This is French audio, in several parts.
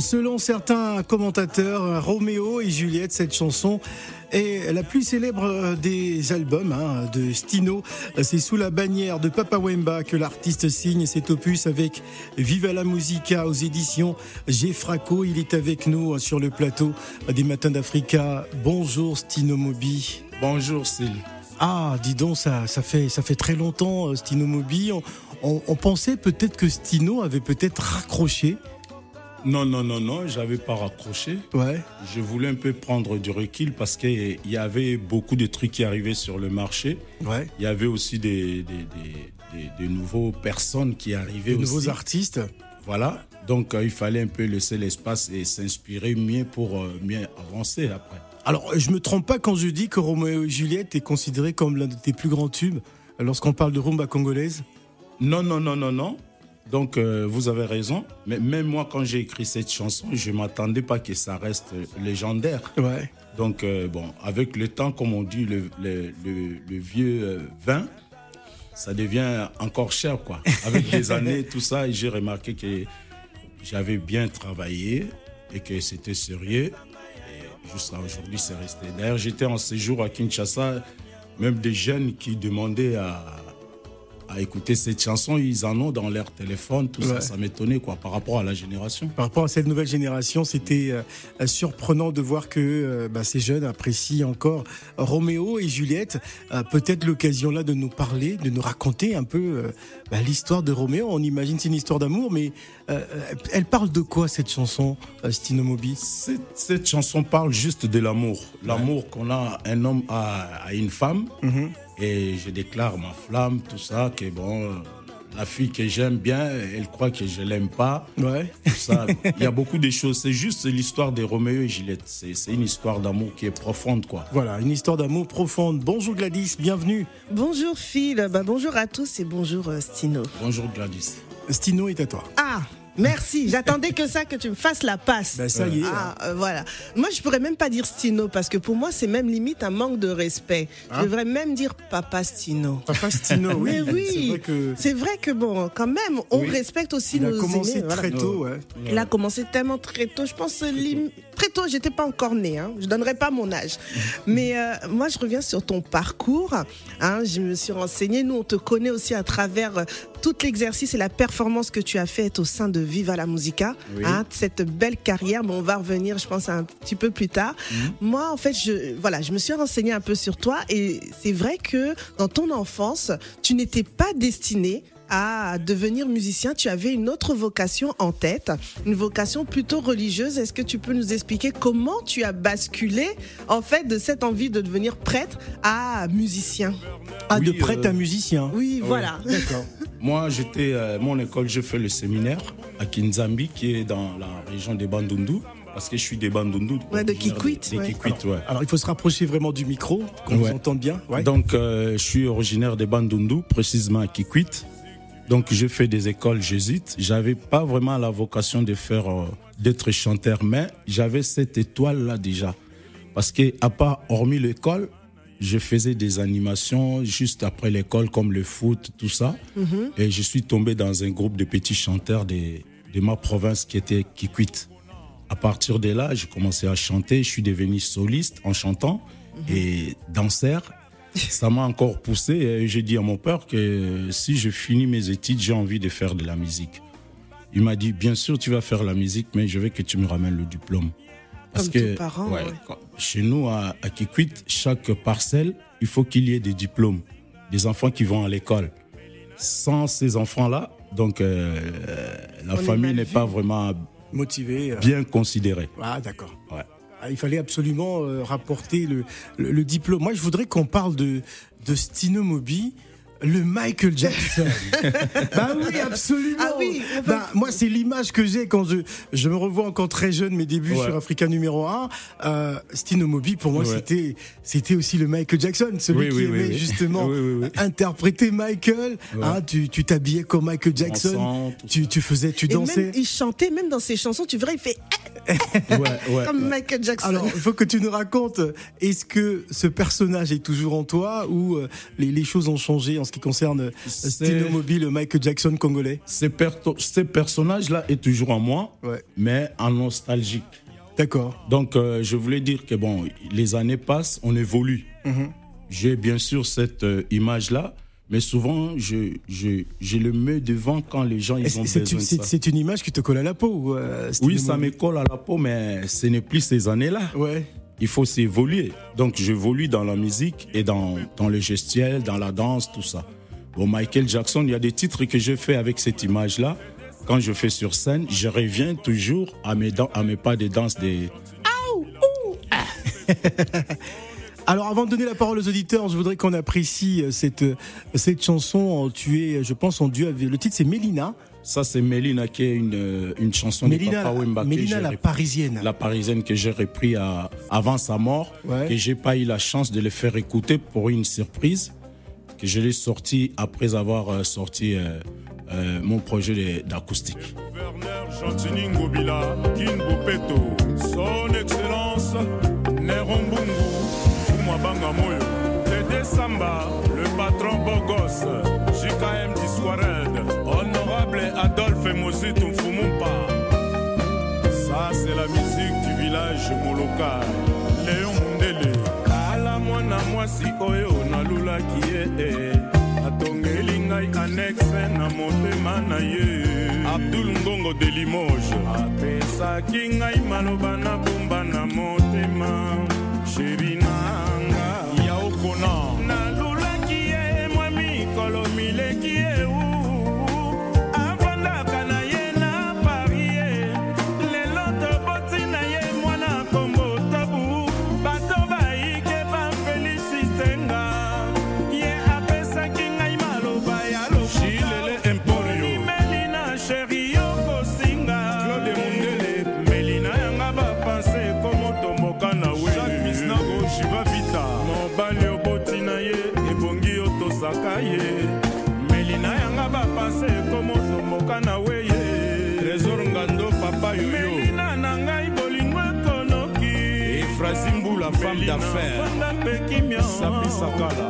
Selon certains commentateurs, euh, Roméo et Juliette, cette chanson est la plus célèbre euh, des albums hein, de Stino. Euh, C'est sous la bannière de Papa Wemba que l'artiste signe cet opus avec Viva la Musica aux éditions Gefraco. Il est avec nous euh, sur le plateau des Matins d'Africa. Bonjour Stino Mobi. bonjour Syl Ah, dis donc, ça, ça, fait, ça fait très longtemps, euh, Stino Mobi. On, on- on pensait peut-être que Stino avait peut-être raccroché. Non non non non j'avais pas raccroché Ouais. je voulais un peu prendre du recul parce qu'il y avait beaucoup de trucs qui arrivaient sur le marché Ouais. il y avait aussi des, des, des, des- des nouveaux personnes qui arrivaient De nouveaux aussi artistes. Voilà, donc euh, il fallait un peu laisser l'espace et s'inspirer mieux pour euh, mieux avancer après. Alors, je me trompe pas quand je dis que Roméo et Juliette est considéré comme l'un de tes plus grands tubes lorsqu'on parle de rumba congolaise? Non, non, non, non, non. Donc euh, vous avez raison, mais même moi quand j'ai écrit cette chanson, je m'attendais pas que ça reste légendaire. Ouais. Donc euh, bon, avec le temps, comme on dit, le, le, le- le vieux euh, vin, ça devient encore cher quoi. Avec les années, tout ça, j'ai remarqué que j'avais bien travaillé et que c'était sérieux. Et jusqu'à aujourd'hui, c'est resté. D'ailleurs, j'étais en séjour à Kinshasa, même des jeunes qui demandaient à, à écouter cette chanson, ils en ont dans leur téléphone, tout Ouais. ça, ça m'étonnait quoi, par rapport à la génération. Par rapport à cette nouvelle génération, c'était euh, surprenant de voir que euh, bah, ces jeunes apprécient encore Roméo et Juliette. Euh, Peut-être l'occasion là de nous parler, de nous raconter un peu bah, l'histoire de Roméo. On imagine c'est une histoire d'amour, mais elle parle de quoi cette chanson, euh, Stino Mobi Cette, cette chanson parle juste de l'amour. L'amour qu'on a un homme à, à une femme. Et je déclare ma flamme, tout ça, que bon, la fille que j'aime bien, elle croit que je l'aime pas. Ouais. Tout ça. Il y a beaucoup de choses. C'est juste l'histoire de Roméo et Juliette. C'est c'est une histoire d'amour qui est profonde, quoi. Voilà, une histoire d'amour profonde. Bonjour Gladys, bienvenue. Bonjour Phil, bah, bonjour à tous et bonjour euh, Stino. Bonjour Gladys. Stino est à toi. Ah, merci, j'attendais que ça, que tu me fasses la passe. Bah, ça y est. Ah, euh, voilà. Moi, je pourrais même pas dire Stino parce que pour moi, c'est même limite un manque de respect. Hein je devrais même dire Papa Stino. Papa Stino, oui. Mais oui, C'est vrai que c'est vrai que bon, quand même, on Oui. respecte aussi il a nos commencé aînés, voilà. très tôt, ouais. Il a commencé tellement très tôt. Je pense lim- très tôt. J'étais pas encore née. Hein. Je donnerai pas mon âge. Mais euh, moi, je reviens sur ton parcours. Hein. Je me suis renseignée. Nous, on te connaît aussi à travers euh, tout l'exercice et la performance que tu as faite au sein de Viva la Musica. Oui. Hein, cette belle carrière. Bon, on va revenir, je pense, un petit peu plus tard. Moi, en fait, je voilà, je me suis renseignée un peu sur toi et c'est vrai que dans ton enfance, tu n'étais pas destiné à devenir musicien, tu avais une autre vocation en tête, une vocation plutôt religieuse. Est-ce que tu peux nous expliquer comment tu as basculé en fait de cette envie de devenir prêtre à musicien? Ah, de Oui, prêtre euh, à musicien. Oui, voilà. D'accord. Moi, j'étais, euh, mon école, j'ai fait le séminaire à Kinzambi, qui est dans la région des Bandundu, parce que je suis des Bandundu. Ouais, de originaire Kikwit, ouais. Kikwit, ouais. Alors, il faut se rapprocher vraiment du micro, qu'on Ouais. vous entende bien. Ouais. Donc, euh, je suis originaire des Bandundu, précisément à Kikwit. Donc, j'ai fait des écoles jésuites. J'avais pas vraiment la vocation de faire, euh, d'être chanteur, mais j'avais cette étoile-là déjà. Parce que, à part, hormis l'école, je faisais des animations juste après l'école, comme le foot, tout ça. Et je suis tombé dans un groupe de petits chanteurs de, de ma province qui était Kikwit. À partir de là, j'ai commencé à chanter. Je suis devenu soliste en chantant et danseur. Ça m'a encore poussé. Et j'ai dit à mon père que si je finis mes études, j'ai envie de faire de la musique. Il m'a dit, bien sûr, tu vas faire la musique, mais je veux que tu me ramènes le diplôme. Parce Comme que ouais, ouais. chez nous, à, à Kikwit, chaque parcelle, il faut qu'il y ait des diplômes, des enfants qui vont à l'école. Sans ces enfants-là, donc euh, la On est famille n'est pas vraiment Motivé. euh, bien considérée. Ah, d'accord. Ouais. Ah, il fallait absolument euh, rapporter le, le, diplôme. Moi, je voudrais qu'on parle de, de Stino Moby le Michael Jackson. bah oui, absolument. Ah oui, bah, moi, c'est l'image que j'ai quand je, je me revois encore très jeune, mes débuts sur Africa numéro 1. Euh, Stino Moby, pour moi, c'était, c'était aussi le Michael Jackson, celui qui aimait justement interpréter Michael. Hein, tu, tu t'habillais comme Michael Jackson. tu, tu faisais, tu dansais. il chantait, même dans ses chansons, tu verrais, il fait comme Michael Jackson. Alors, il faut que tu nous racontes, est-ce que ce personnage est toujours en toi ou euh, les, les choses ont changé en ce qui concerne euh, Stino Mobile, Michael Jackson congolais Ce, personnage-là est toujours en moi, mais en nostalgique. D'accord. Donc, euh, je voulais dire que bon, les années passent, on évolue. Mhm. J'ai bien sûr cette euh, image-là, mais souvent, je, je, je, le mets devant quand les gens ils ont besoin de ça. C'est une image qui te colle à la peau Oui, ça me colle à la peau, mais ce n'est plus ces années-là. Ouais il faut s'évoluer. Donc j'évolue dans la musique et dans, dans le gestuel, dans la danse, tout ça. Bon, Michael Jackson, il y a des titres que je fais avec cette image-là. Quand je fais sur scène, je reviens toujours à mes, à mes pas de danse des... Alors avant de donner la parole aux auditeurs, je voudrais qu'on apprécie cette, cette chanson. Tu es, je pense, en duo. Le titre c'est Mélina. Ça, c'est Mélina qui est une, euh, une chanson Mélina, de Papa Wemba. Mélina, la parisienne. La parisienne que j'ai repris à, avant sa mort. Et j'ai pas eu la chance de le faire écouter pour une surprise. Que je l'ai sorti après avoir euh, sorti euh, euh, mon projet d'acoustique. Son Excellence, le patron Bogos, JKM. Adolphe Mozitu Mfumumpa. Ça, c'est la musique du village Moloka. Léon Mundele. Kala mwana mwasi oyo nalulaki ye e. atongeli ngai anexe na motema na ye abdul ngongo de limoge apesaki ngai maloba na bomba na motema sheri Sakala.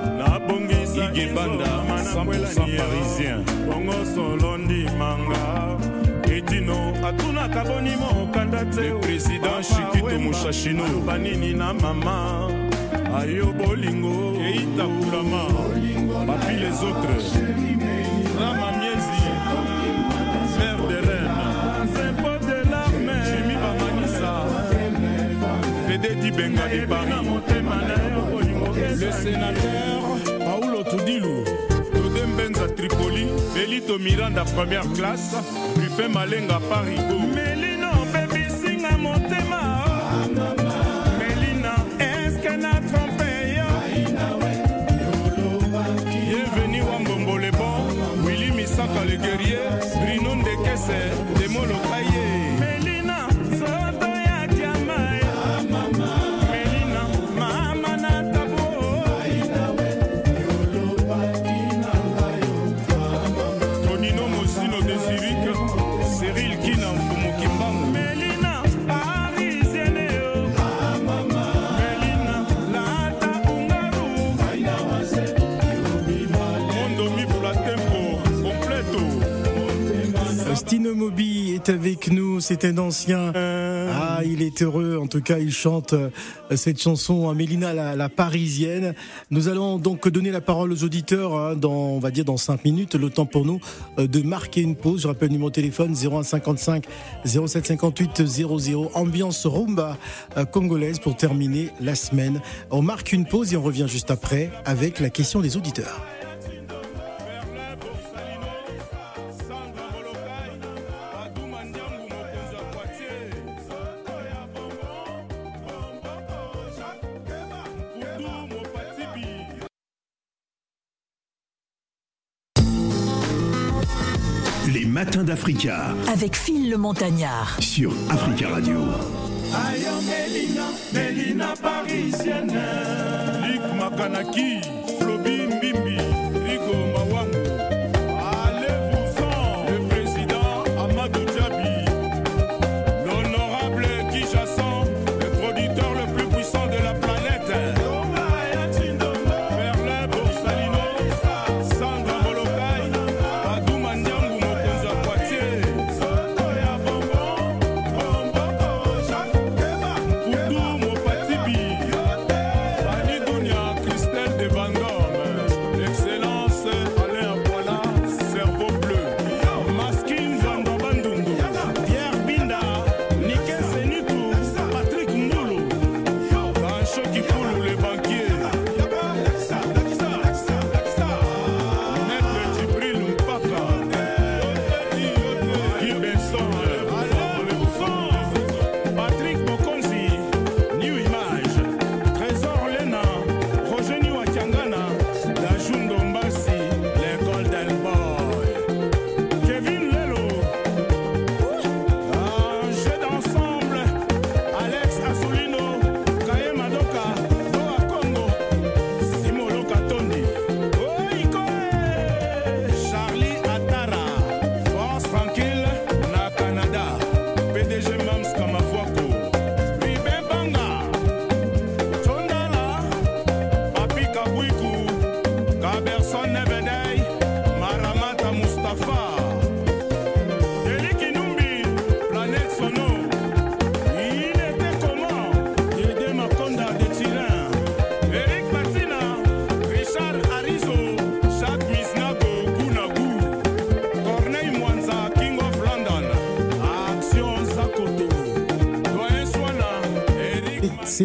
Igebanda 100% parisien. Bongo solondi manga. Etino atunaka boni mokanda te. Le président shikito mushashino banini na mama. Ayo bolingo. Keita kulama. Papi les autres. Rama miezi. Mère de reine. Zempo de l'arme jimi bamanisa. Fede dibenga le sénateur Paulo Tudilu Tode Mbenza Tripoli Belito Miranda première classe Buffet Malenga Parigo avec nous, c'est un ancien. Ah, il est heureux, en tout cas, il chante euh, cette chanson à Mélina, la, parisienne. Nous allons donc donner la parole aux auditeurs hein, dans, on va dire, dans 5 minutes. Le temps pour nous euh, de marquer une pause. Je rappelle le numéro de téléphone 0155 0758 00. Ambiance rumba euh, congolaise pour terminer la semaine. On marque une pause et on revient juste après avec la question des auditeurs. d'Africa. Avec Phil le Montagnard. Sur Africa Radio. Mélina, Mélina parisienne. Luc Makanaki, Flobi Mbimbi.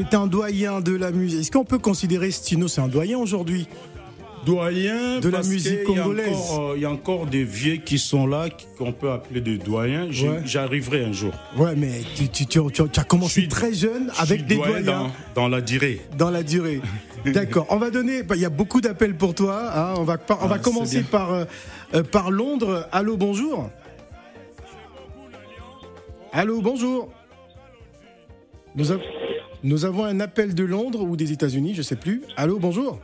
C'est un doyen de la musique. Est-ce qu'on peut considérer Stino, c'est un doyen aujourd'hui? Doyen de la musique congolaise. Euh, il y, a encore des vieux qui sont là, qu'on peut appeler des doyens. J'arriverai un jour. Ouais, mais tu, tu, as commencé très jeune avec des doyens. Dans, la durée. Dans la durée. D'accord. On va donner. Bah, il y a beaucoup d'appels pour toi. Hein. On va, on va ah, commencer par, euh, euh, par Londres. Allô, bonjour. Allô, bonjour. Nous avons. Nous avons un appel de Londres ou des États-Unis, je ne sais plus. Allô, bonjour.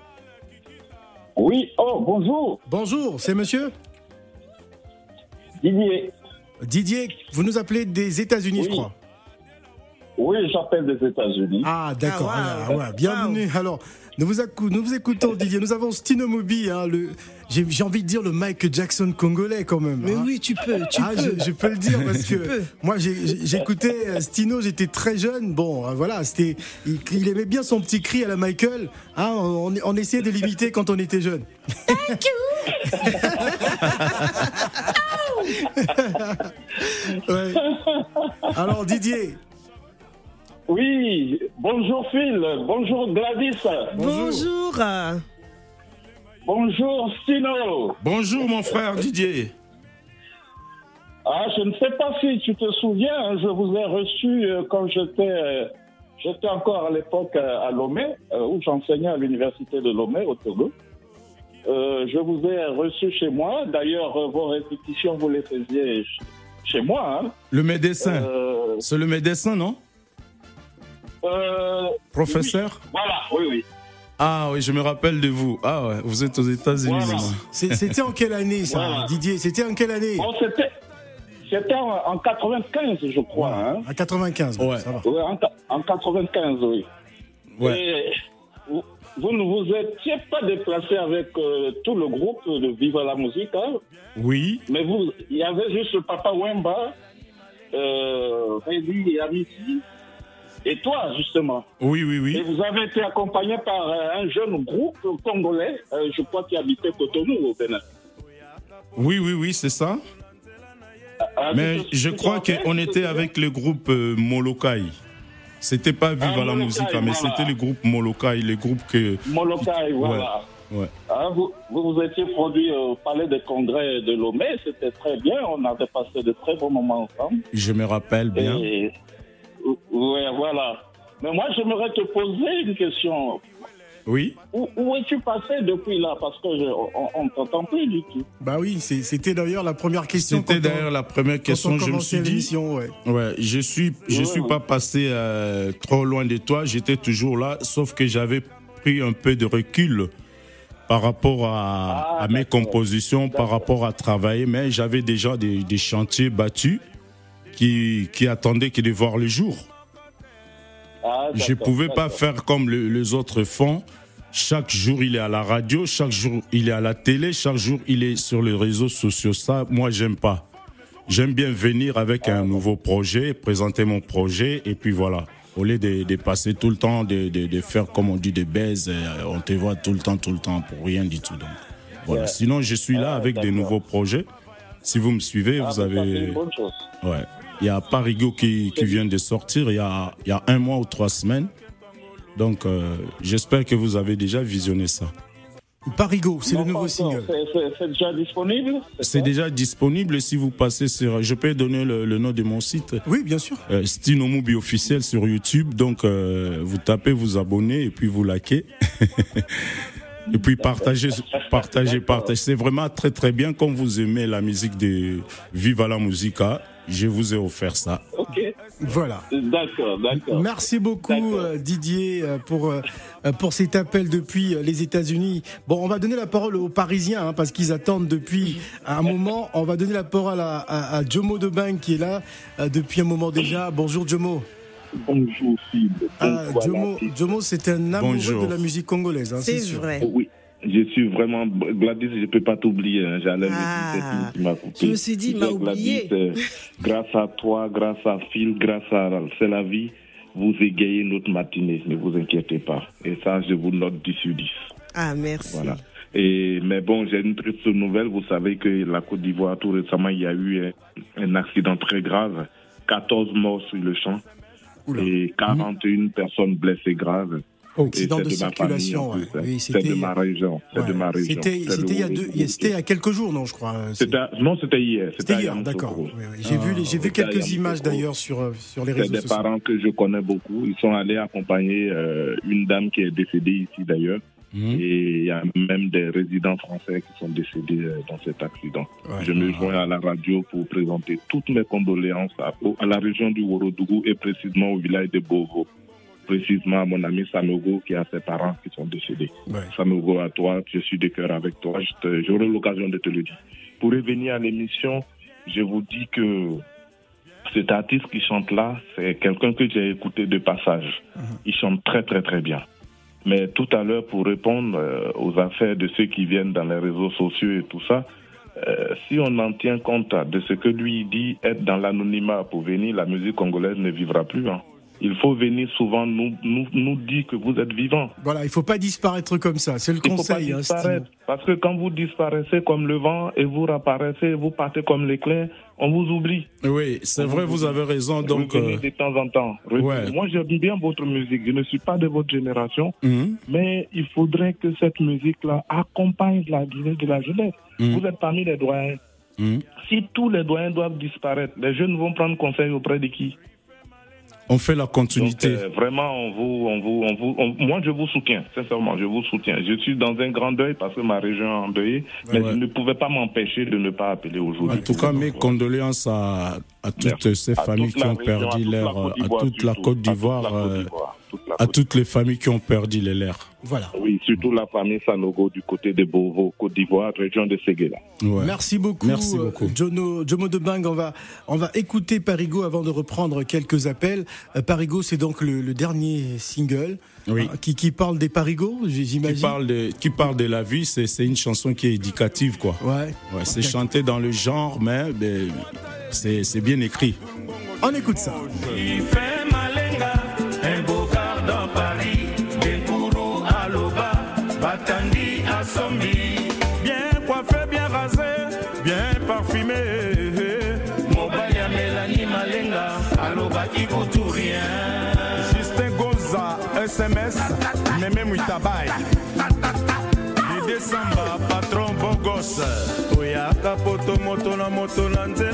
Oui, oh, bonjour. Bonjour, c'est monsieur Didier. Didier, vous nous appelez des États-Unis, je crois. Oui, j'appelle des États-Unis. Ah, d'accord. Ah, ah, bienvenue. Alors, nous vous, nous vous, écoutons, Didier. Nous avons Stino Mobi, hein, le, j'ai envie de dire le Michael Jackson congolais quand même. Mais hein. oui, tu peux, tu ah, peux. Je, peux le dire parce que moi j'écoutais euh, Stino, j'étais très jeune. Bon, euh, voilà, c'était, il, aimait bien son petit cri à la Michael. Hein, on, on, essayait de l'imiter quand on était jeune. Thank you. ouais. Alors Didier, oui, bonjour Phil, bonjour Gladys. Bonjour. Bonjour Stino. Bonjour mon frère Didier. Ah, je ne sais pas si tu te souviens, hein, je vous ai reçu euh, quand j'étais euh, j'étais encore à l'époque à Lomé, euh, où j'enseignais à l'université de Lomé au Togo. je vous ai reçu chez moi. D'ailleurs, vos répétitions, vous les faisiez chez moi. Hein. Le médecin. C'est le médecin, non? Euh, Professeur Voilà, oui, oui. Ah oui, je me rappelle de vous. Ah ouais, vous êtes aux États-Unis. C'était en quelle année ça, Didier? C'était en quelle année? C'était en, 95, je crois. Hein. En 95, ouais. ça va. en, 95, oui. Ouais. vous, ne vous étiez pas déplacé avec euh, tout le groupe de Viva la musique, hein? Oui. Mais vous, il y avait juste le Papa Wemba, euh, et Amici, et toi, justement. Oui, oui, oui. Et vous avez été accompagné par euh, un jeune groupe congolais, euh, je crois, qui habitait Cotonou au Bénin. Oui, oui, oui, c'est ça. Ah, mais je crois qu'on était avec le groupe euh, Molokai. C'était pas Viva ah, la musique, mais c'était le groupe Molokai, le groupe que. Molokai, voilà. Ouais. Ah, vous, vous, étiez produit au Palais des Congrès de Lomé, c'était très bien, on avait passé de très bons moments ensemble. Je me rappelle bien. Oui, voilà. Mais moi, j'aimerais te poser une question. Oui. Où, où es-tu passé depuis là? Parce que je, on, ne t'entend plus du tout. Bah oui, c'était d'ailleurs la première question. C'était d'ailleurs la première question. Je me suis dit. Ouais. ouais. je suis, je suis pas passé euh, trop loin de toi. J'étais toujours là, sauf que j'avais pris un peu de recul par rapport à, ah, mes compositions, par rapport à travailler, mais j'avais déjà des, des, chantiers battus qui, qui attendaient que de voir le jour. Ah, je ne pouvais pas faire comme les autres font. Chaque jour, il est à la radio, chaque jour, il est à la télé, chaque jour, il est sur les réseaux sociaux. Ça, moi, j'aime pas. J'aime bien venir avec un nouveau projet, présenter mon projet, et puis voilà. Au lieu de, passer tout le temps, de, de, faire, comme on dit, des baises, euh, on te voit tout le temps, tout le temps, pour rien du tout. Donc, voilà. Sinon, je suis là ah, avec des nouveaux projets. Si vous me suivez, ah, vous avez. Ouais. Il y a Parigo qui, qui vient de sortir il y, a, il y a un mois ou trois semaines. Donc, euh, j'espère que vous avez déjà visionné ça. Parigo, c'est le nouveau single. C'est déjà disponible C'est déjà disponible si vous passez sur. Je peux donner le, nom de mon site Oui, bien sûr. Euh, Stinomubi officiel sur YouTube. Donc, euh, vous tapez, vous abonnez et puis vous likez. et puis partagez, partagez, partagez. C'est vraiment très très bien. Comme vous aimez la musique de Viva la Musica, je vous ai offert ça. Ok. Voilà. D'accord, d'accord. Merci beaucoup euh, Didier euh, pour euh, pour cet appel depuis les États-Unis. Bon, on va donner la parole aux Parisiens hein, parce qu'ils attendent depuis un moment. On va donner la parole à, à, à Jomo qui est là depuis un moment déjà. Bonjour Jomo. Bonjour Phil. Ah, Jomo, Jomo c'est un amoureux de la musique congolaise. Hein, c'est vrai. oui. Je suis vraiment Gladys, je ne peux pas t'oublier. Hein. J'allais ah, me Je me suis dit, il m'a oublié. Euh, grâce à toi, grâce à Phil, grâce à C'est la vie, vous égayez notre matinée. Ne vous inquiétez pas. Et ça, je vous note 10 sur 10. Ah, merci. Voilà. Et, mais bon, j'ai une triste nouvelle. Vous savez que la Côte d'Ivoire, tout récemment, il y a eu un, accident très grave. 14 morts sur le champ et 41 personnes blessées graves. Accident de, circulation, oui, de ma région. C'est de ma région. C'était il y a deux, c'était il y a quelques jours, non, je crois. Non, c'était hier. C'était hier, d'accord. J'ai vu, j'ai vu quelques images d'ailleurs sur euh, sur les réseaux sociaux. C'est des parents que je connais beaucoup. Ils sont allés accompagner euh, une dame qui est décédée ici d'ailleurs. Mmh. Et il y a même des résidents français qui sont décédés euh, dans cet accident. je me joins à la radio pour présenter toutes mes condoléances à, à la région du Worodougou et précisément au village de Bovo précisément à mon ami Sanogo qui a ses parents qui sont décédés. Sanogo, à toi, je suis de cœur avec toi. J'aurai l'occasion de te le dire. Pour revenir à l'émission, je vous dis que cet artiste qui chante là, c'est quelqu'un que j'ai écouté de passage. Mhm. Il chante très très très bien. Mais tout à l'heure, pour répondre euh, aux affaires de ceux qui viennent dans les réseaux sociaux et tout ça, euh, si on en tient compte de ce que lui dit, être dans l'anonymat pour venir, la musique congolaise ne vivra plus. Hein il faut venir souvent nous, nous, nous dire que vous êtes vivant. Voilà, il ne faut pas disparaître comme ça, c'est le conseil. Faut pas hein, parce que quand vous disparaissez comme le vent et vous réapparaissez, vous partez comme l'éclair, on vous oublie. Oui, c'est vrai, vous, avez raison. Donc, euh, de temps en temps. Moi, j'aime bien votre musique. Je ne suis pas de votre génération, mhm. mais il faudrait que cette musique-là accompagne la vie de la jeunesse. Mhm. Vous êtes parmi les doyens. Mhm. Si tous les doyens doivent disparaître, les jeunes vont prendre conseil auprès de qui? On fait la continuité. Euh, vraiment, on vous, on vous, on vous, moi je vous soutiens, sincèrement, je vous soutiens. Je suis dans un grand deuil parce que ma région est endeuillée, mais je ne pouvais pas m'empêcher de ne pas appeler aujourd'hui. En tout cas, mes condoléances à, à toutes ces familles qui ont perdu l'air, à toute la Côte d'Ivoire à toutes les familles qui ont perdu les leurs. Voilà. Oui, surtout la famille Sanogo du côté de Bovo, Côte d'Ivoire, région de Séguéla. Merci beaucoup. Merci beaucoup. Jono, Jomo de Bang, on va, on va écouter Parigo avant de reprendre quelques appels. Euh, Parigo, c'est donc le, dernier single. Oui. Euh, qui, qui, parle des parigots, j'imagine. Qui parle de, qui parle de la vie, c'est une chanson qui est éducative, quoi. Ouais. ouais c'est chanté dans le genre, mais, mais c'est bien écrit. On écoute ça. Patron Bogos. Oyaka poto moto na moto na nzela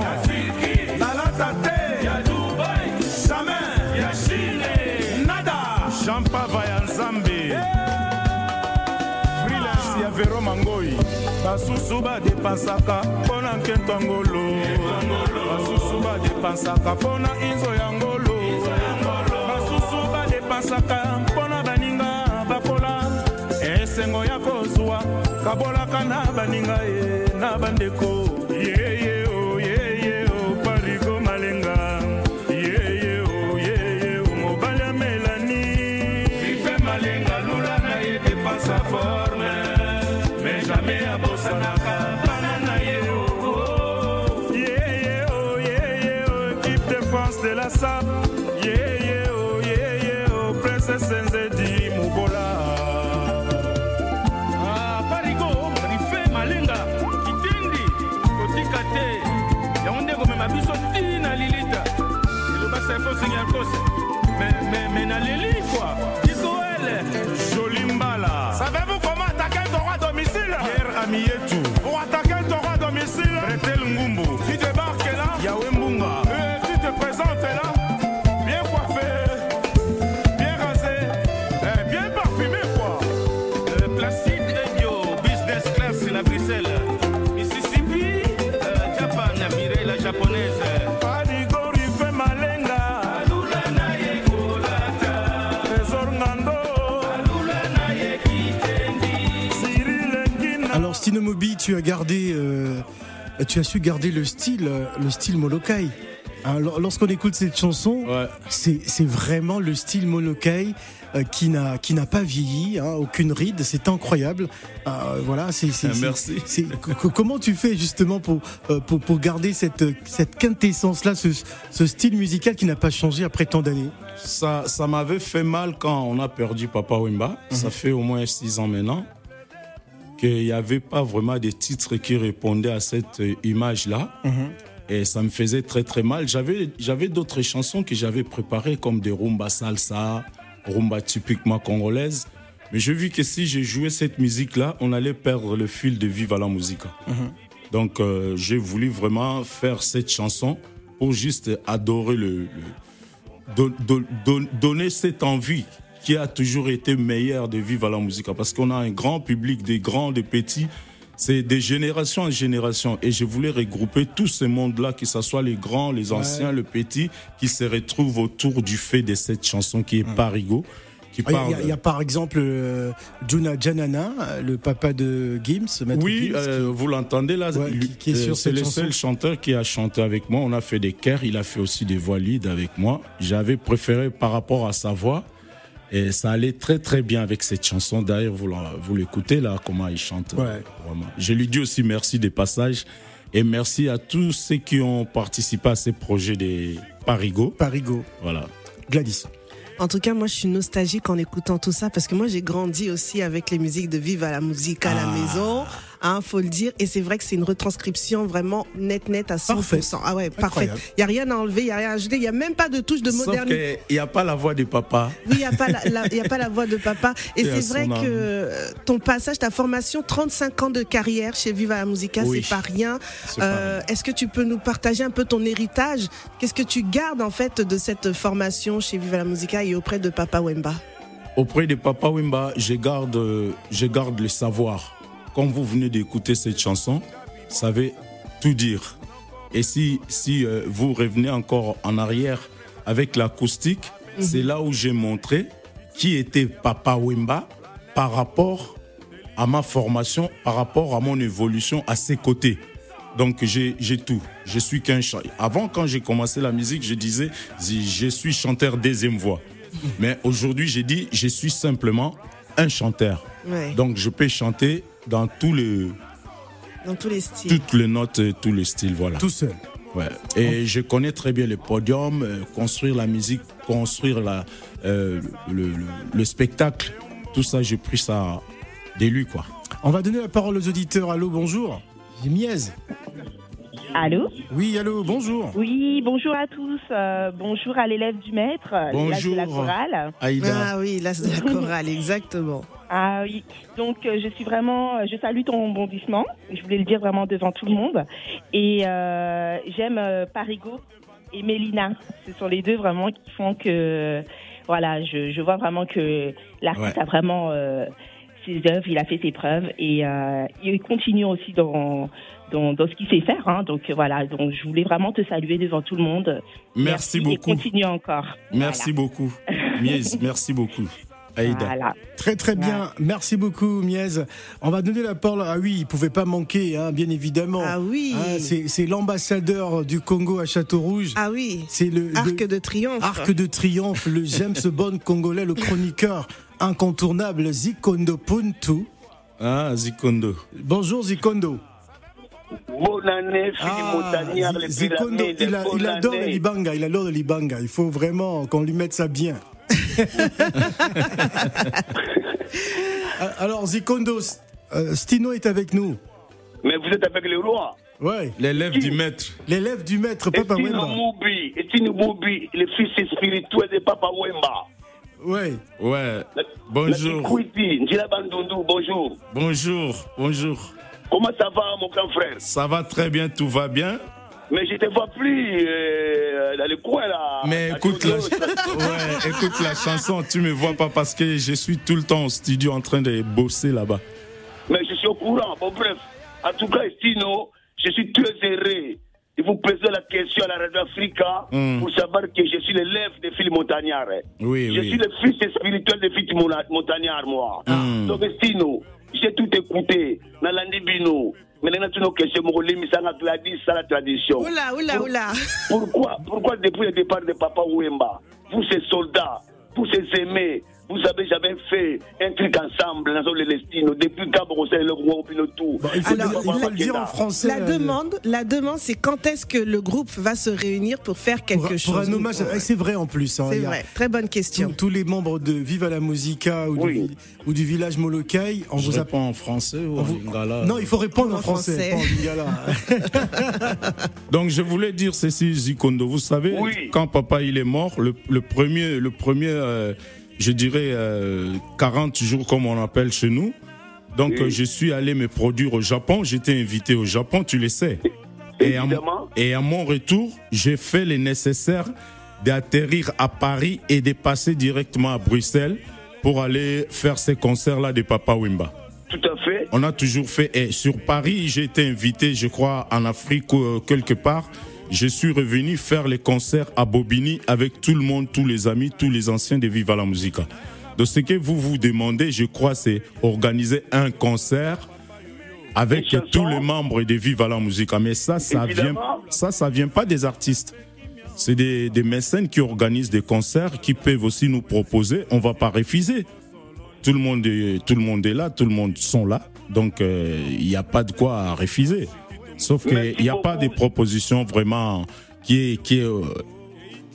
kijason nalata te. Jamais nada. Jean pava ya nzambe freelance ya vero mangoi basusu badepensaka mpo na nkento ngolo. Basusu badepensaka mpo na inzo ya ngolo. Basusu badepensaka mpo na baninga bakola esengo ya kozwa kabolaka na baninga ye na bandeko. Yeye o na biso ti na lilita? Eloba sefo seigneur kose me naleli kua tikoele joli mbala savez-vous comment attaquer droit domicile? Pierre amietu Mobi, tu as gardé, euh, tu as su garder le style, le style Molokai. Hein, lor- Lorsqu'on écoute cette chanson, Ouais. c'est vraiment le style Molokai euh, qui n'a qui n'a pas vieilli, hein, aucune ride, c'est incroyable. Euh, voilà, c'est Merci. comment tu fais justement pour pour, pour garder cette cette quintessence là, ce, ce style musical qui n'a pas changé après tant d'années? Ça, ça m'avait fait mal quand on a perdu Papa Wemba. Ça fait au moins six ans maintenant qu'il n'y avait pas vraiment de titres qui répondaient à cette euh, image-là. Et ça me faisait très très mal. J'avais, d'autres chansons que j'avais préparées comme des rumba salsa, rumba typiquement congolaise. Mais j'ai vu que si je jouais cette musique-là, on allait perdre le fil de Viva la Musica. Donc euh, j'ai voulu vraiment faire cette chanson pour juste adorer le, le- don- don- don- donner cette envie qui a toujours été meilleure de vivre à la musique. Parce qu'on a un grand public, des grands, des petits. C'est de génération en génération. Et je voulais regrouper tout ce monde-là, que ce soit les grands, les anciens, le petit, qui se retrouvent autour du fait de cette chanson qui est Parigo. Qui Ah, Il y a- parle. il y, a- il y a par exemple euh, Juna Janana, le papa de Gims. Maître Oui, Gims, euh, vous l'entendez là Ouais, qui- qui est euh, sur C'est cette le chanson. seul chanteur qui a chanté avec moi. On a fait des chœurs, il a fait aussi des voix lead avec moi. J'avais préféré par rapport à sa voix. Et ça allait très très bien avec cette chanson. D'ailleurs, vous, l'écoutez là, comment il chante. euh, Ouais. Vraiment. Je lui dis aussi merci des passages. Et merci à tous ceux qui ont participé à ces projets des Parigo. Parigo, Voilà. Gladys. En tout cas, moi, je suis nostalgique en écoutant tout ça parce que moi, j'ai grandi aussi avec les musiques de Vive à la musique à la maison. Hein, faut le dire. Et c'est vrai que c'est une retranscription vraiment net, net à 100%. Parfait. Ah ouais, parfait. Il y a rien à enlever, il y a rien à ajouter. Il y a même pas de touche de Sauf modernité. qu'il n'y a pas la voix de papa. Oui, il n'y a, pas la- la- il y a pas la voix de papa. Et c'est vrai âme. que ton passage, ta formation, 35 ans de carrière chez Viva la Musica, Oui. c'est pas rien. Euh, Est-ce que tu peux nous partager un peu ton héritage? Qu'est-ce que tu gardes en fait de cette formation chez Viva la Musica et auprès de Papa Wemba? Auprès de Papa Wimba, je garde, je garde le savoir. Comme vous venez d'écouter cette chanson, ça veut tout dire. Et si, si euh, vous revenez encore en arrière avec l'acoustique, c'est là où j'ai montré qui était Papa Wimba par rapport à ma formation, par rapport à mon évolution à ses côtés. Donc j'ai j'ai tout. Je suis qu'un chanteur. Avant, quand j'ai commencé la musique, je disais je suis chanteur deuxième voix. Mais aujourd'hui, j'ai dit je suis simplement un chanteur. Ouais. Donc je peux chanter dans tous les, Dans tous les styles. toutes les notes, et tous les styles, voilà. Tout seul. Ouais. Et je connais très bien les podiums, euh, construire la musique, construire la, euh, le, le- le spectacle. Tout ça, j'ai pris ça de lui, quoi. On va donner la parole aux auditeurs. Allô, bonjour. J'ai Miez. Allô Oui, allô, bonjour. Oui, bonjour à tous. euh, bonjour à l'élève du maître, l'âge de la Bonjour. chorale. Aïda. Ah oui, là c'est de la chorale, exactement. Ah oui, donc euh, je suis vraiment, je salue ton rebondissement. Je voulais le dire vraiment devant tout le monde. Et euh, j'aime euh, Parigo et Mélina. Ce sont les deux vraiment qui font que, voilà, je, je vois vraiment que l'artiste Ouais. a vraiment euh, ses œuvres, il a fait ses preuves et euh, il continue aussi dans dans, dans ce qu'il sait faire. Hein. Donc voilà, donc je voulais vraiment te saluer devant tout le monde. Merci Et beaucoup. continue encore. Merci beaucoup. Mies, merci beaucoup. Aïda. Voilà. Très très bien, merci beaucoup Miez. On va donner la parole. Ah oui, il pouvait pas manquer, hein, bien évidemment. Ah oui. Hein, c'est l'ambassadeur du Congo à Château Rouge. Ah oui. C'est le, le Arc de triomphe. Arc de triomphe, le James Bond congolais, le chroniqueur incontournable Zikondo Puntu. Ah, Zikondo. Bonjour Zikondo. Bonne année, Philippe Montagnard, Zi- les Zikondo, il, a- bonne il adore le année. Libanga, il adore le Libanga. Il faut vraiment qu'on lui mette ça bien. Alors Zikondo, euh, Stino est avec nous. Mais vous êtes avec le roi. Ouais. L'élève du maître. L'élève du maître, Papa Estine Wemba. Moubi, Estine Moubi, le fils spirituel de Papa Wemba. Ouais. Ouais. La Bonjour. Bonjour. Bonjour. Bonjour. Comment ça va, mon grand frère? Ça va très bien, tout va bien. Mais je te vois plus euh, dans le coin là. Mais écoute la, ouais, écoute la chanson, tu me vois pas parce que je suis tout le temps au studio en train de bosser là-bas. Mais je suis au courant. Bon, bref. En tout cas, Estino, je suis très heureux de vous poser la question à la Radio Africa Mm. pour savoir que je suis l'élève de Philippe Montagnard. Oui, Je oui. suis le fils spirituel de Philippe Mona- Montagnard, moi. Mm. Donc, Estino, j'ai tout écouté. Nalandi Bino. Maintenant, tu nos questions, Mogolimi, ça Gladys, ça la tradition. Oula, oula, oula. Pourquoi, pourquoi depuis le départ de Papa Wemba, vous ces soldats, vous ces aimés, vous avez jamais fait un truc ensemble dans le Lestino, depuis Gabro, c'est le roi tout. Bon, il faut, Alors, le- il faut le dire en français. La euh, demande, la demande, c'est quand est-ce que le groupe va se réunir pour faire quelque pour, chose pour un hommage. Ouais. C'est vrai en plus. hein, C'est vrai, très bonne question. Tous, tous les membres de Viva la Musica ou, Oui. du, ou du village Molokai, on Je vous a réponds en français ou en vous- lingala Non, il faut répondre en En français, français. pas en lingala. Donc je voulais dire ceci, Zikondo. Vous savez, Oui. quand papa il est mort, le, le premier, le premier, euh, je dirais euh, 40 jours comme on appelle chez nous. Donc Oui. euh, je suis allé me produire au Japon. J'étais invité au Japon, tu le sais. Et à, mon- Évidemment. et à mon retour, j'ai fait le nécessaire d'atterrir à Paris et de passer directement à Bruxelles pour aller faire ces concerts-là de Papa Wimba. Tout à fait. On a toujours fait. Et sur Paris, j'ai été invité, je crois, en Afrique euh, quelque part. Je suis revenu faire les concerts à Bobigny avec tout le monde, tous les amis, tous les anciens de Viva la Musica. Donc ce que vous vous demandez, je crois, c'est organiser un concert avec chansons. tous les membres de Viva la Musica. Mais ça, ça vient, Évidemment. ça, ça vient pas des artistes. C'est des, des mécènes qui organisent des concerts, qui peuvent aussi nous proposer. On va pas refuser. Tout le monde est, tout le monde est là, tout le monde sont là. Donc, euh, il n'y a pas de quoi à refuser. Sauf qu'il n'y a pas beaucoup. des propositions vraiment qui est, qui est, euh,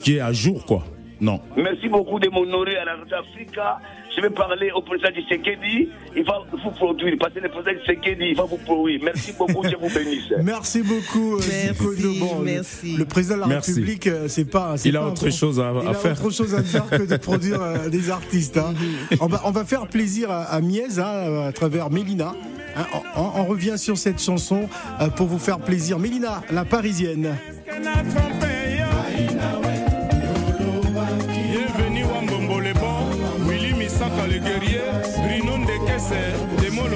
qui est à jour, quoi. Non. Merci beaucoup de m'honorer à la Radio Africa. Je vais parler au président du Sekedi. Il va vous produire. Parce que le président du Sekedi, il va vous produire. Merci beaucoup. Dieu vous bénisse. Merci beaucoup. euh, Merci. Bon, le- merci. Le, président de la Merci. République, euh, c'est pas. Il a pas un autre bon- chose à, Il à a faire. autre chose à faire que de produire euh, des artistes. hein. on, va, on va faire plaisir à, à Miez hein, à travers Mélina. Hein, on, on- on revient sur cette chanson euh, pour vous faire plaisir. Mélina, la parisienne. Misaka le guerrier, Bruno Ndekese, Demo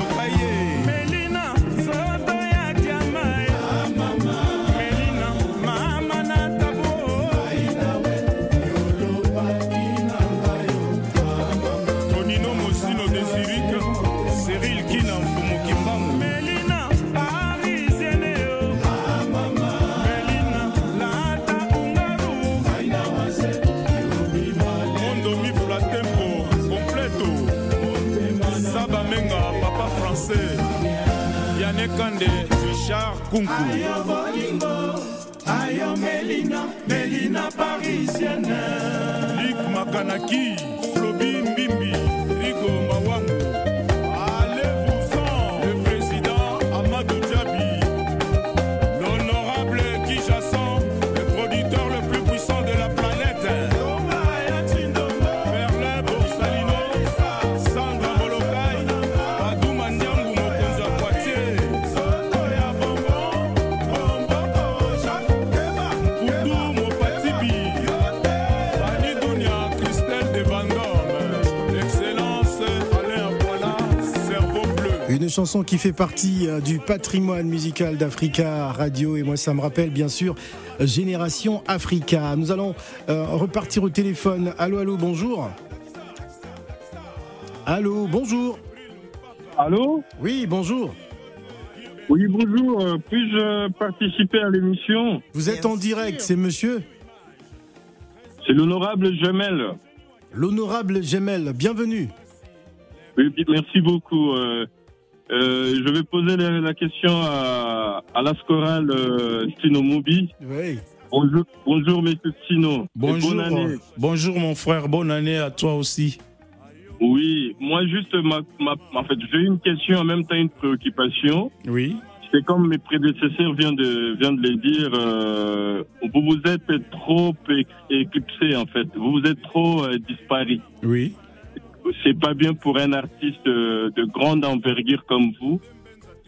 José, Yannick Kande, Richard Kunku. Ayo bolingo, ayo Melina, Melina parisienne. Luc Makanaki, chanson qui fait partie euh, du patrimoine musical d'Africa Radio et moi ça me rappelle bien sûr Génération Africa. Nous allons euh, repartir au téléphone. Allô, allô, bonjour. Allô, bonjour. Allô Oui, bonjour. Oui, bonjour. Euh, Puis-je participer à l'émission Vous êtes en direct, c'est monsieur C'est l'honorable Gemel. L'honorable Gemel, bienvenue. Oui, merci beaucoup. Euh, euh, je vais poser la, la question à, à l'Ascoral euh, Stino. Oui. Bonjour, bonjour, monsieur Stino. Bonjour, bonne année. bonjour mon frère, bonne année à toi aussi. Oui, moi juste, ma, ma- en fait, j'ai une question en même temps une préoccupation. Oui. C'est comme mes prédécesseurs viennent de, viennent de le dire, euh, vous vous êtes trop éc- éclipsé en fait, vous vous êtes trop euh, disparu. Oui. C'est pas bien pour un artiste euh, de grande envergure comme vous,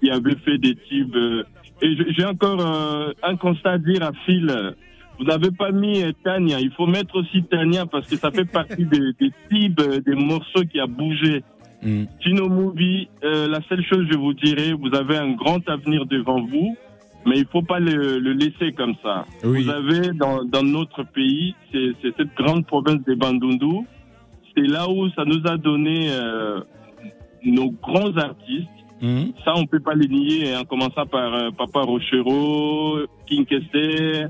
qui avait fait des tubes. euh, et j'ai encore euh, un constat à dire à Phil. Vous n'avez pas mis Tania. Il faut mettre aussi Tania parce que ça fait partie des, des tubes, des morceaux qui a bougé. Mm. Tino Movie, euh, la seule chose que je vous dirais, vous avez un grand avenir devant vous, mais il faut pas le, le laisser comme ça. Oui. Vous avez dans, dans notre pays, c'est c'est cette grande province des Bandundu, c'est là où ça nous a donné euh, nos grands artistes. Mm. Ça, on peut pas les nier, en commençant par euh, Papa Rochero, King Kester,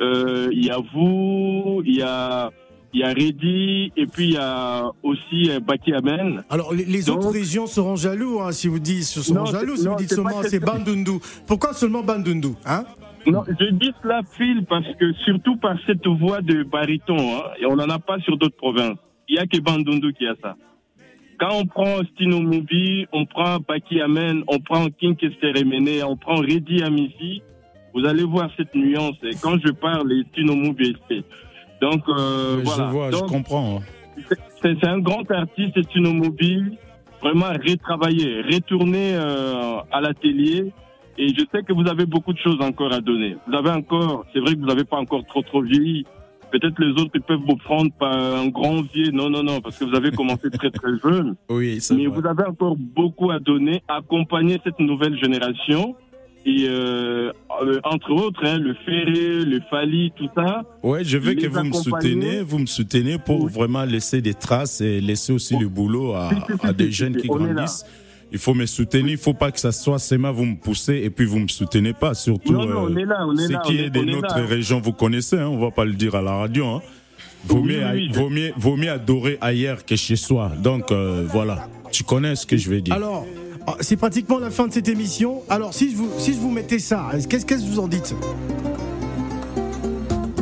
euh, il y a vous, il y a, il y a Reddy, et puis il y a aussi Baki Amen. Alors les, les Donc- autres régions seront jaloux hein, si vous dites seront Non, jaloux c'est- si non, vous dites seulement c'est- Bandundu. Pourquoi seulement Bandundu hein? Non, je dis cela, Phil, parce que surtout par cette voix de baryton, hein, et on n'en a pas sur d'autres provinces. Il y a que Bandundu qui a ça. Quand on prend Stino Mubi, on prend Baki Amen, on prend King Kesteremene, on prend Reddy Amici, vous allez voir cette nuance. Et quand je parle, les Stino Mubi. Donc, euh, voilà. Je vois, Donc, je comprends. hein. c'est c'est un grand artiste, une mobile, vraiment retravailler, retourner euh, à l'atelier. Et je sais que vous avez beaucoup de choses encore à donner. Vous avez encore, c'est vrai que vous n'avez pas encore trop trop vieilli. Peut-être les autres ils peuvent vous prendre par un grand vieux. Non, non, non, parce que vous avez commencé très très jeune. Oui, c'est Mais vrai. vous avez encore beaucoup à donner, accompagner cette nouvelle génération. Et euh, euh, entre autres, hein, le Ferré, le Fali, tout ça. Ouais, je veux que vous me soutenez, vous me soutenez pour vraiment laisser des traces et laisser aussi le boulot à, à des jeunes qui là. Il faut me soutenir, il faut pas que ça soit seulement vous me poussez et puis vous me soutenez pas. Surtout Non, non, on est là, on est ce là, qui on est- est de notre là. région, vous connaissez, hein, on va pas le dire à la radio. Hein. Vaut, Oui, mieux, oui, oui. vaut, mieux, vaut mieux adorer ailleurs que chez soi. Donc euh, voilà, tu connais ce que je veux dire. Alors, ah, c'est pratiquement la fin de cette émission. Alors, si je vous, si je vous mettais ça, qu'est-ce qu'est-ce que vous en dites?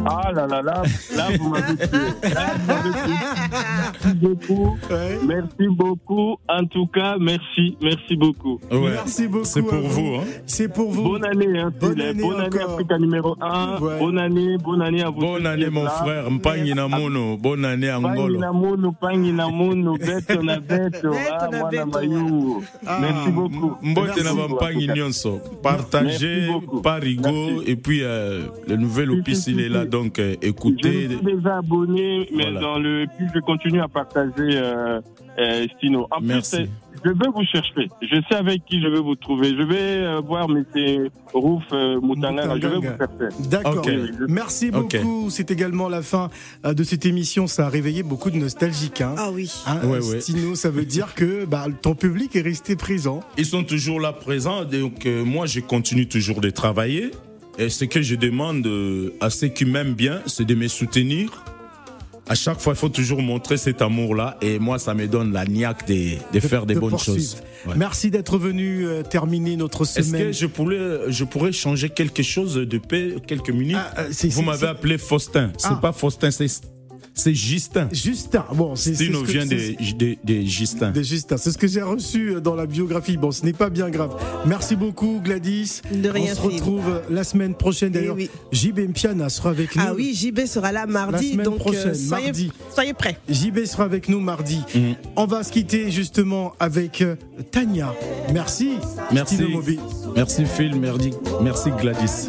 Ah là là là, là vous m'avez tué. Là, vous m'avez tué. Merci beaucoup. Merci beaucoup. En tout cas, merci, merci beaucoup. Ouais, Merci beaucoup. C'est pour vous. Hein. C'est pour vous. Bonne année, hein, Bonne année bonne année. Africa numéro 1. Ouais. Bonne année, bonne année à vous. Bonne année mon là. frère, Mpangi Namono. Bonne année Angolo. na mono, pangi na mono, beto na beto, ah, mwana. Merci beaucoup. Mbote na. Nyonso. Partagez, parigo, Merci. et puis euh, le nouvel opus il est là. Donc euh, Je écoutez. me suis déjà abonné, mais Voilà. dans le puis je continue à partager euh, euh, Stino. En Merci. plus, euh, je vais vous chercher. Je sais avec qui je vais vous trouver. Je vais euh, voir M. Rouf euh. Je vais vous chercher. D'accord. Merci beaucoup. C'est également la fin de cette émission. Ça a réveillé beaucoup de nostalgiques. Hein. Ah oui. Hein, Ouais, ouais. Stino, ça veut dire que bah, ton public est resté présent. Ils sont toujours là présents, donc euh, moi je continue toujours de travailler. Et ce que je demande euh, à ceux qui m'aiment bien, c'est de me soutenir. À chaque fois, il faut toujours montrer cet amour-là. Et moi, ça me donne la niaque de, de faire des de bonnes poursuivre. choses. Ouais. Merci d'être venu euh, terminer notre Est-ce semaine. que je pourrais, je pourrais changer quelque chose de paix, quelques minutes? Ah, euh, c'est- Vous c'est- m'avez c'est- appelé Faustin. C'est Ah. pas Faustin, c'est c'est Justin. Justin, bon, c'est Stino ce que- vient c'est- de, Justin. de Justin. C'est ce que j'ai reçu dans la biographie. Bon, ce n'est pas bien grave. Merci beaucoup, Gladys. De rien, On se retrouve la semaine prochaine. Eh D'ailleurs, oui. JB Mpiana sera avec nous. Ah oui, JB sera là mardi, La semaine donc euh, prochaine, soyez, mardi. soyez prêts. JB sera avec nous mardi. Mhm. On va se quitter justement avec euh, Tania. Merci. Merci. Merci Phil, merci, merci Gladys.